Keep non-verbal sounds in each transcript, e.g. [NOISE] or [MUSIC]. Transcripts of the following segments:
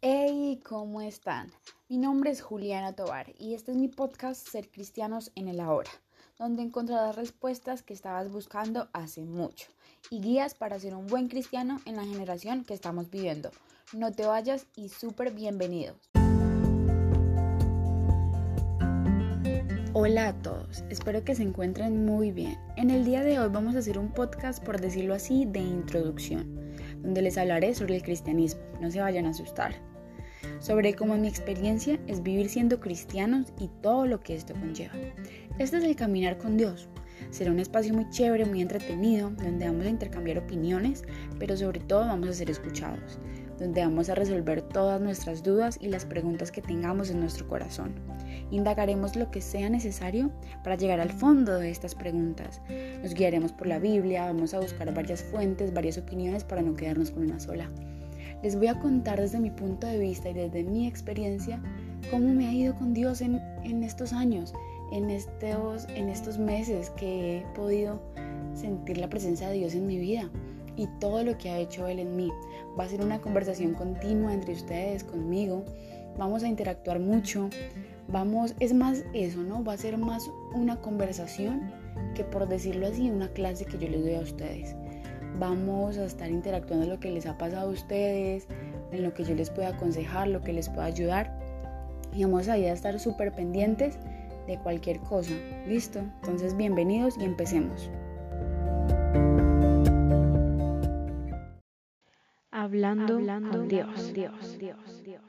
Hey, ¿cómo están? Mi nombre es Juliana Tobar y este es mi podcast Ser Cristianos en el Ahora, donde encontrarás respuestas que estabas buscando hace mucho y guías para ser un buen cristiano en la generación que estamos viviendo. No te vayas y súper bienvenidos. Hola a todos, espero que se encuentren muy bien. En el día de hoy vamos a hacer un podcast, por decirlo así, de introducción, donde les hablaré sobre el cristianismo, no se vayan a asustar, sobre cómo mi experiencia es vivir siendo cristianos y todo lo que esto conlleva. Este es el caminar con Dios. Será un espacio muy chévere, muy entretenido, donde vamos a intercambiar opiniones, pero sobre todo vamos a ser escuchados, donde vamos a resolver todas nuestras dudas y las preguntas que tengamos en nuestro corazón. Indagaremos lo que sea necesario para llegar al fondo de estas preguntas. Nos guiaremos por la Biblia, vamos a buscar varias fuentes, varias opiniones para no quedarnos con una sola. Les voy a contar desde mi punto de vista y desde mi experiencia cómo me ha ido con Dios en, estos años, en estos, en estos meses que he podido sentir la presencia de Dios en mi vida y todo lo que ha hecho Él en mí. Va a ser una conversación continua entre ustedes, conmigo. Vamos a interactuar mucho, vamos, es más eso, ¿no? Va a ser más una conversación que por decirlo así, una clase que yo les doy a ustedes. Vamos a estar interactuando en lo que les ha pasado a ustedes, en lo que yo les pueda aconsejar, lo que les pueda ayudar. Y vamos a ir a estar súper pendientes de cualquier cosa. ¿Listo? Entonces bienvenidos y empecemos. Hablando, Hablando Dios, Dios, Dios, Dios.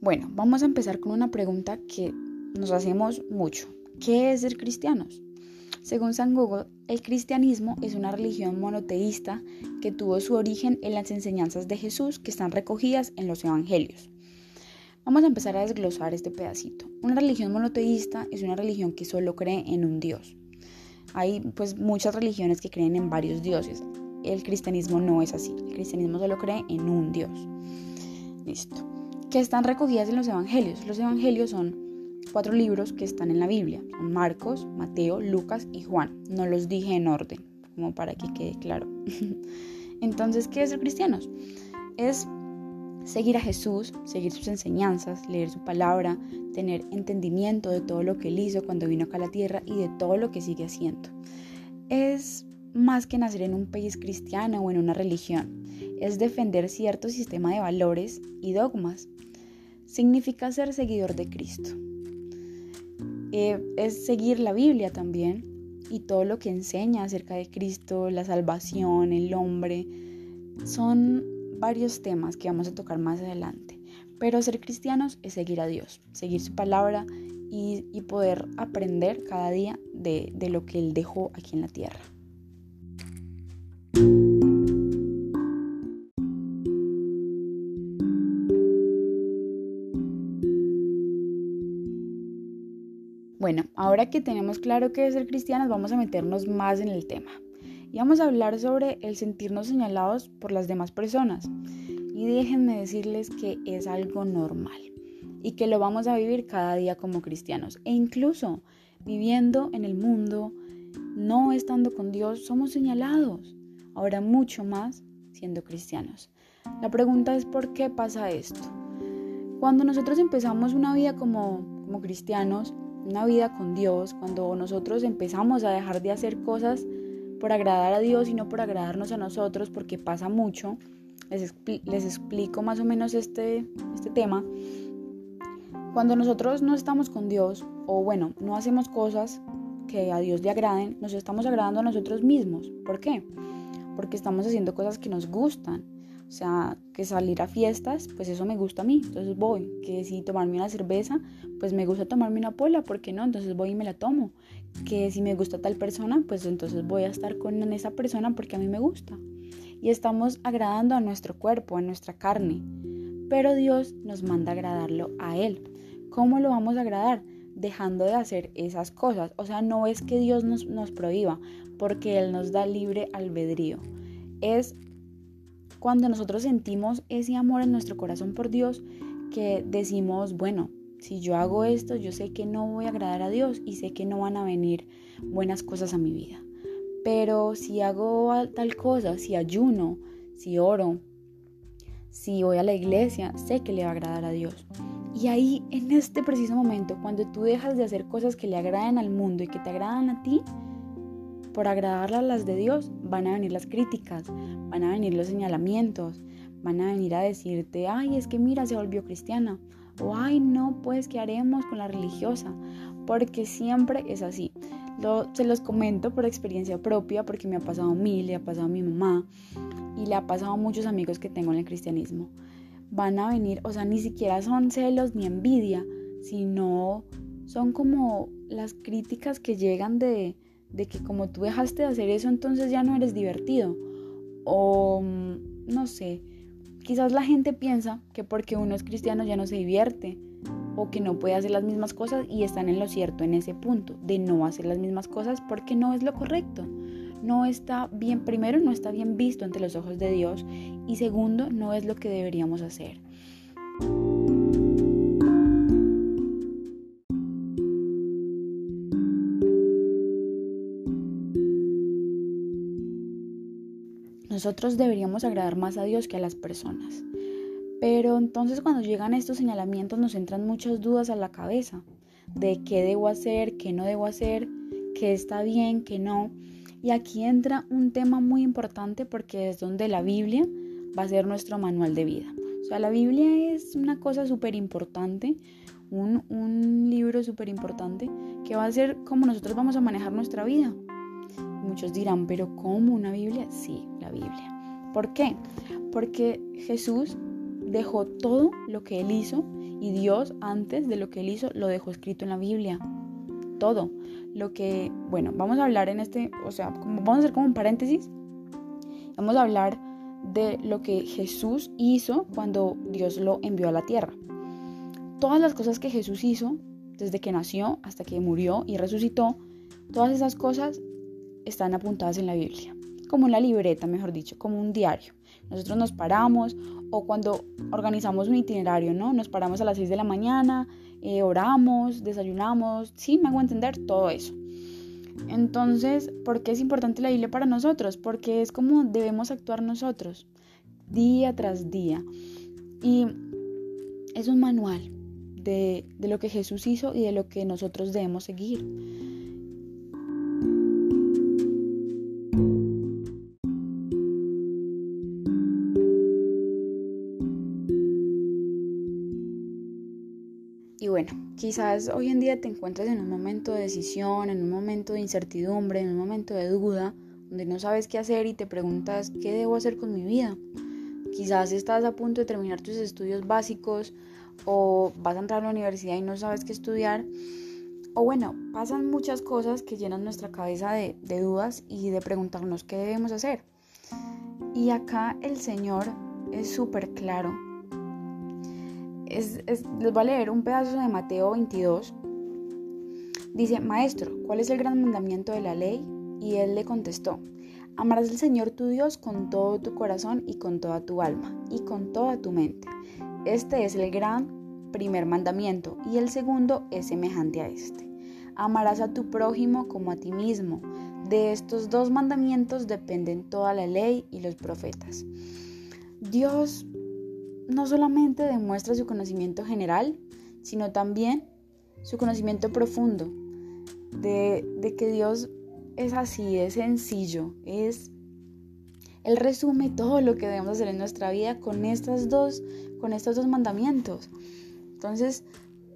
Bueno, vamos a empezar con una pregunta que nos hacemos mucho. ¿Qué es ser cristianos? Según San Google, el cristianismo es una religión monoteísta que tuvo su origen en las enseñanzas de Jesús que están recogidas en los evangelios. Vamos a empezar a desglosar este pedacito. Una religión monoteísta es una religión que solo cree en un Dios. Hay pues muchas religiones que creen en varios dioses. El cristianismo no es así. El cristianismo solo cree en un Dios. Listo que están recogidas en los evangelios. Los evangelios son cuatro libros que están en la Biblia. Son Marcos, Mateo, Lucas y Juan. No los dije en orden, como para que quede claro. [LAUGHS] Entonces, ¿qué es ser cristianos? Es seguir a Jesús, seguir sus enseñanzas, leer su palabra, tener entendimiento de todo lo que él hizo cuando vino acá a la tierra y de todo lo que sigue haciendo. Es más que nacer en un país cristiano o en una religión, es defender cierto sistema de valores y dogmas significa ser seguidor de Cristo. Eh, es seguir la Biblia también y todo lo que enseña acerca de Cristo, la salvación, el hombre. Son varios temas que vamos a tocar más adelante. Pero ser cristianos es seguir a Dios, seguir su palabra y, poder aprender cada día de lo que Él dejó aquí en la tierra. Bueno, ahora que tenemos claro qué es ser cristianos, vamos a meternos más en el tema. Y vamos a hablar sobre el sentirnos señalados por las demás personas. Y déjenme decirles que es algo normal y que lo vamos a vivir cada día como cristianos. E incluso viviendo en el mundo, no estando con Dios, somos señalados. Ahora mucho más siendo cristianos. La pregunta es ¿por qué pasa esto? Cuando nosotros empezamos una vida como, como cristianos, una vida con Dios, cuando nosotros empezamos a dejar de hacer cosas por agradar a Dios y no por agradarnos a nosotros, porque pasa mucho, les, les explico más o menos este, este tema. Cuando nosotros no estamos con Dios, o bueno, no hacemos cosas que a Dios le agraden, nos estamos agradando a nosotros mismos. ¿Por qué? Porque estamos haciendo cosas que nos gustan, o sea, que salir a fiestas, pues eso me gusta a mí, entonces voy. Que si tomarme una cerveza, pues me gusta tomarme una pola, ¿por qué no? Entonces voy y me la tomo. Que si me gusta tal persona, pues entonces voy a estar con esa persona porque a mí me gusta. Y estamos agradando a nuestro cuerpo, a nuestra carne. Pero Dios nos manda agradarlo a Él. ¿Cómo lo vamos a agradar? Dejando de hacer esas cosas. O sea, no es que Dios nos, nos prohíba, porque Él nos da libre albedrío. Es cuando nosotros sentimos ese amor en nuestro corazón por Dios, que decimos, bueno, si yo hago esto, yo sé que no voy a agradar a Dios y sé que no van a venir buenas cosas a mi vida. Pero si hago tal cosa, si ayuno, si oro, si voy a la iglesia, sé que le va a agradar a Dios. Y ahí, en este preciso momento, cuando tú dejas de hacer cosas que le agradan al mundo y que te agradan a ti, por agradar a las de Dios, van a venir las críticas, van a venir los señalamientos, van a venir a decirte, ay, es que mira, se volvió cristiana. O ay, no, pues, ¿qué haremos con la religiosa? Porque siempre es así. se los comento por experiencia propia, porque me ha pasado a mí, le ha pasado a mi mamá y le ha pasado a muchos amigos que tengo en el cristianismo. Van a venir, o sea, ni siquiera son celos ni envidia, sino son como las críticas que llegan de, de que como tú dejaste de hacer eso, entonces ya no eres divertido. O mm, no sé, quizás la gente piensa que porque uno es cristiano ya no se divierte o que no puede hacer las mismas cosas y están en lo cierto en ese punto de no hacer las mismas cosas porque no es lo correcto. No está bien, primero no está bien visto ante los ojos de Dios y segundo no es lo que deberíamos hacer. Nosotros deberíamos agradar más a Dios que a las personas. Pero entonces cuando llegan estos señalamientos nos entran muchas dudas a la cabeza de qué debo hacer, qué no debo hacer, qué está bien, qué no. Y aquí entra un tema muy importante porque es donde la Biblia va a ser nuestro manual de vida. O sea, la Biblia es una cosa súper importante, un, un libro súper importante que va a ser cómo nosotros vamos a manejar nuestra vida. Muchos dirán, pero ¿cómo una Biblia? Sí, la Biblia. ¿Por qué? Porque Jesús dejó todo lo que él hizo y Dios antes de lo que él hizo lo dejó escrito en la Biblia. Todo. Lo que, bueno, vamos a hablar en este, o sea, vamos a hacer como un paréntesis. Vamos a hablar de lo que Jesús hizo cuando Dios lo envió a la tierra. Todas las cosas que Jesús hizo, desde que nació hasta que murió y resucitó, todas esas cosas están apuntadas en la Biblia, como una libreta, mejor dicho, como un diario. Nosotros nos paramos o cuando organizamos un itinerario, ¿no? Nos paramos a las 6 de la mañana, eh, oramos, desayunamos, sí, me hago entender todo eso. Entonces, ¿por qué es importante la Biblia para nosotros? Porque es como debemos actuar nosotros, día tras día. Y es un manual de, de lo que Jesús hizo y de lo que nosotros debemos seguir. Quizás hoy en día te encuentres en un momento de decisión, en un momento de incertidumbre, en un momento de duda, donde no sabes qué hacer y te preguntas qué debo hacer con mi vida. Quizás estás a punto de terminar tus estudios básicos o vas a entrar a la universidad y no sabes qué estudiar. O bueno, pasan muchas cosas que llenan nuestra cabeza de, de dudas y de preguntarnos qué debemos hacer. Y acá el Señor es súper claro les voy a leer un pedazo de Mateo 22. Dice, Maestro, ¿cuál es el gran mandamiento de la ley? Y él le contestó, amarás al Señor tu Dios con todo tu corazón y con toda tu alma y con toda tu mente. Este es el gran primer mandamiento y el segundo es semejante a este. Amarás a tu prójimo como a ti mismo. De estos dos mandamientos dependen toda la ley y los profetas. Dios no solamente demuestra su conocimiento general, sino también su conocimiento profundo de, que Dios es así, es sencillo, es él resume todo lo que debemos hacer en nuestra vida con estas dos, con estos dos mandamientos. Entonces,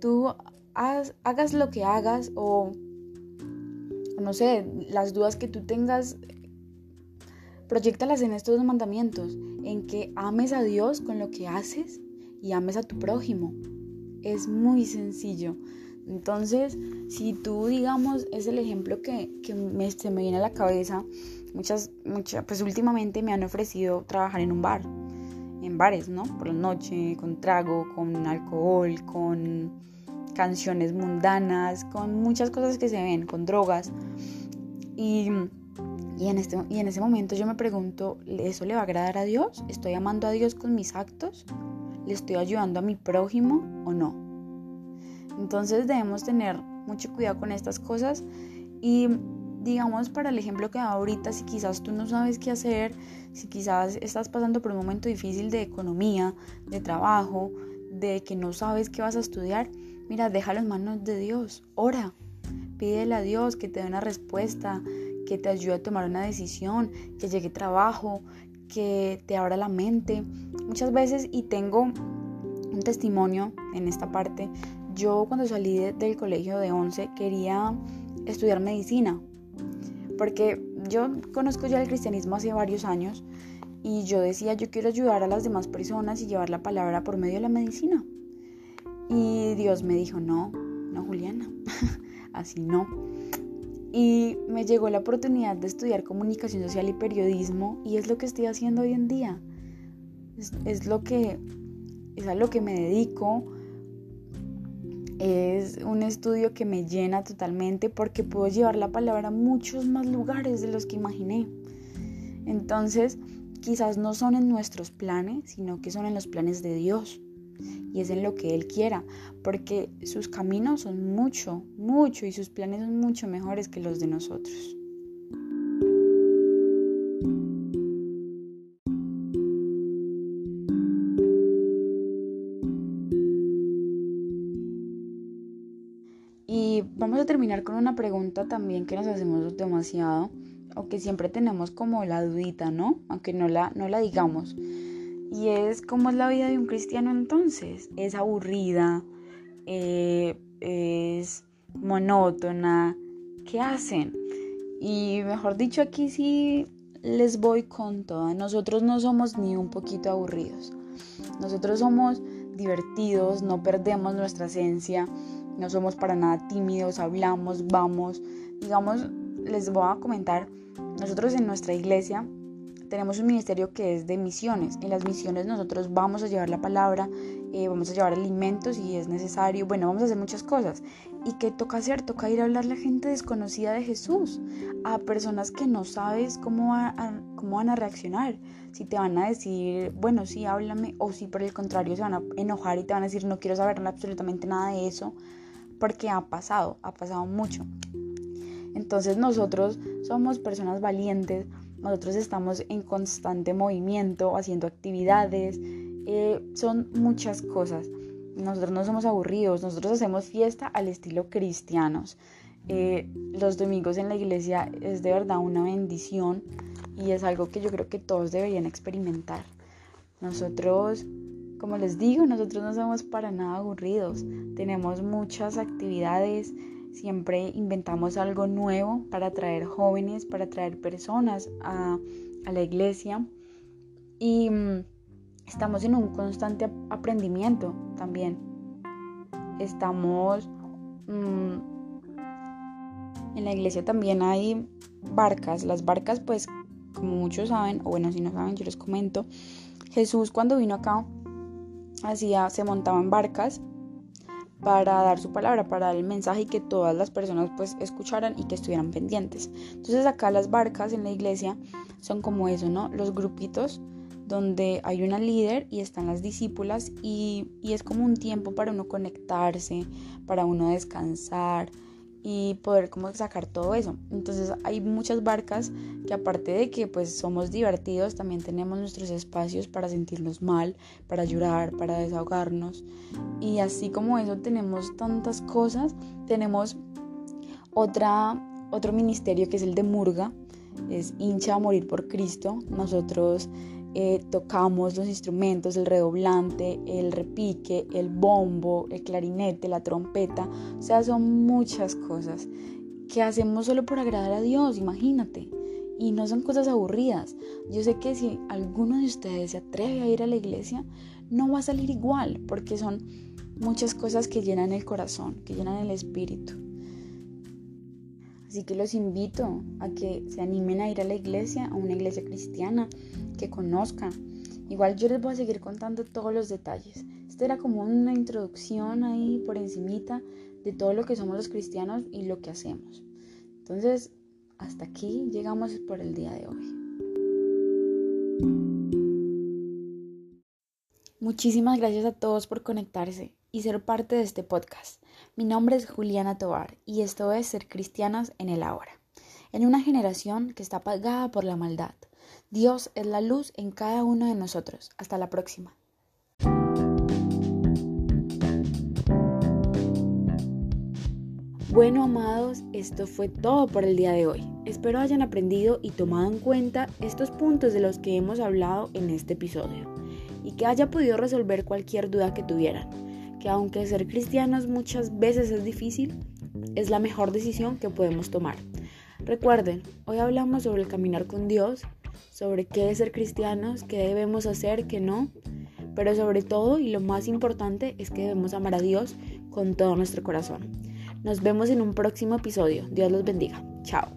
tú hagas lo que hagas o no sé, las dudas que tú tengas Proyectalas en estos dos mandamientos, en que ames a Dios con lo que haces y ames a tu prójimo. Es muy sencillo. Entonces, si tú, digamos, es el ejemplo que, me, se me viene a la cabeza, muchas, muchas, pues últimamente me han ofrecido trabajar en un bar, en bares, ¿no? Por la noche, con trago, con alcohol, con canciones mundanas, con muchas cosas que se ven, con drogas. Y y en, este, y en ese momento yo me pregunto, ¿eso le va a agradar a Dios? ¿Estoy amando a Dios con mis actos? ¿Le estoy ayudando a mi prójimo o no? Entonces debemos tener mucho cuidado con estas cosas y digamos para el ejemplo que ahorita, si quizás tú no sabes qué hacer, si quizás estás pasando por un momento difícil de economía, de trabajo, de que no sabes qué vas a estudiar, mira, déjalo en manos de Dios, ora, pídele a Dios que te dé una respuesta, que te ayude a tomar una decisión, que llegue trabajo, que te abra la mente. Muchas veces, y tengo un testimonio en esta parte, yo cuando salí del colegio de 11 quería estudiar medicina, porque yo conozco ya el cristianismo hace varios años y yo decía, yo quiero ayudar a las demás personas y llevar la palabra por medio de la medicina. Y Dios me dijo, no, no, Juliana, [LAUGHS] así no. Y me llegó la oportunidad de estudiar comunicación social y periodismo y es lo que estoy haciendo hoy en día. Es, lo que, es a lo que me dedico. Es un estudio que me llena totalmente porque puedo llevar la palabra a muchos más lugares de los que imaginé. Entonces, quizás no son en nuestros planes, sino que son en los planes de Dios y es en lo que Él quiera, porque sus caminos son mucho, mucho y sus planes son mucho mejores que los de nosotros. Y vamos a terminar con una pregunta también que nos hacemos demasiado o que siempre tenemos como la dudita, ¿no? Aunque no la, no la digamos. Y es como es la vida de un cristiano entonces. Es aburrida, eh, es monótona. ¿Qué hacen? Y mejor dicho, aquí sí les voy con toda. Nosotros no somos ni un poquito aburridos. Nosotros somos divertidos, no perdemos nuestra esencia, no somos para nada tímidos, hablamos, vamos. Digamos, les voy a comentar, nosotros en nuestra iglesia tenemos un ministerio que es de misiones. En las misiones nosotros vamos a llevar la palabra, eh, vamos a llevar alimentos si es necesario, bueno, vamos a hacer muchas cosas. ¿Y qué toca hacer? Toca ir a hablarle a gente desconocida de Jesús, a personas que no sabes cómo, cómo van a reaccionar. Si te van a decir, bueno, sí, háblame, o si por el contrario se van a enojar y te van a decir, no quiero saber absolutamente nada de eso, porque ha pasado, ha pasado mucho. Entonces nosotros somos personas valientes, nosotros estamos en constante movimiento, haciendo actividades, eh, son muchas cosas. Nosotros no somos aburridos, nosotros hacemos fiesta al estilo cristianos. Eh, los domingos en la iglesia es de verdad una bendición y es algo que yo creo que todos deberían experimentar. Nosotros, como les digo, nosotros no somos para nada aburridos. Tenemos muchas actividades, Siempre inventamos algo nuevo para atraer jóvenes, para atraer personas a, la iglesia. Y mm, estamos en un constante aprendimiento también. Estamos... Mm, en la iglesia también hay barcas. Las barcas, pues, como muchos saben, o bueno, si no saben, yo les comento. Jesús cuando vino acá, hacía, se montaba en barcas para dar su palabra, para dar el mensaje y que todas las personas pues escucharan y que estuvieran pendientes. Entonces acá las barcas en la iglesia son como eso, ¿no? Los grupitos donde hay una líder y están las discípulas y, y es como un tiempo para uno conectarse, para uno descansar, y poder como sacar todo eso. Entonces hay muchas barcas que aparte de que pues somos divertidos, también tenemos nuestros espacios para sentirnos mal, para llorar, para desahogarnos. Y así como eso tenemos tantas cosas, tenemos otra, otro ministerio que es el de Murga, es hincha a morir por Cristo. Nosotros eh, tocamos los instrumentos, el redoblante, el repique, el bombo, el clarinete, la trompeta, o sea, son muchas cosas que hacemos solo por agradar a Dios, imagínate. Y no son cosas aburridas. Yo sé que si alguno de ustedes se atreve a ir a la iglesia, no va a salir igual, porque son muchas cosas que llenan el corazón, que llenan el espíritu. Así que los invito a que se animen a ir a la iglesia, a una iglesia cristiana, que conozcan. Igual yo les voy a seguir contando todos los detalles. Esta era como una introducción ahí por encimita de todo lo que somos los cristianos y lo que hacemos. Entonces, hasta aquí llegamos por el día de hoy. Muchísimas gracias a todos por conectarse. Y ser parte de este podcast. Mi nombre es Juliana Tobar y esto es Ser Cristianas en el Ahora. En una generación que está apagada por la maldad, Dios es la luz en cada uno de nosotros. Hasta la próxima. Bueno, amados, esto fue todo por el día de hoy. Espero hayan aprendido y tomado en cuenta estos puntos de los que hemos hablado en este episodio y que haya podido resolver cualquier duda que tuvieran, que aunque ser cristianos muchas veces es difícil, es la mejor decisión que podemos tomar. Recuerden, hoy hablamos sobre el caminar con Dios, sobre qué es ser cristianos, qué debemos hacer, qué no, pero sobre todo y lo más importante es que debemos amar a Dios con todo nuestro corazón. Nos vemos en un próximo episodio. Dios los bendiga. Chao.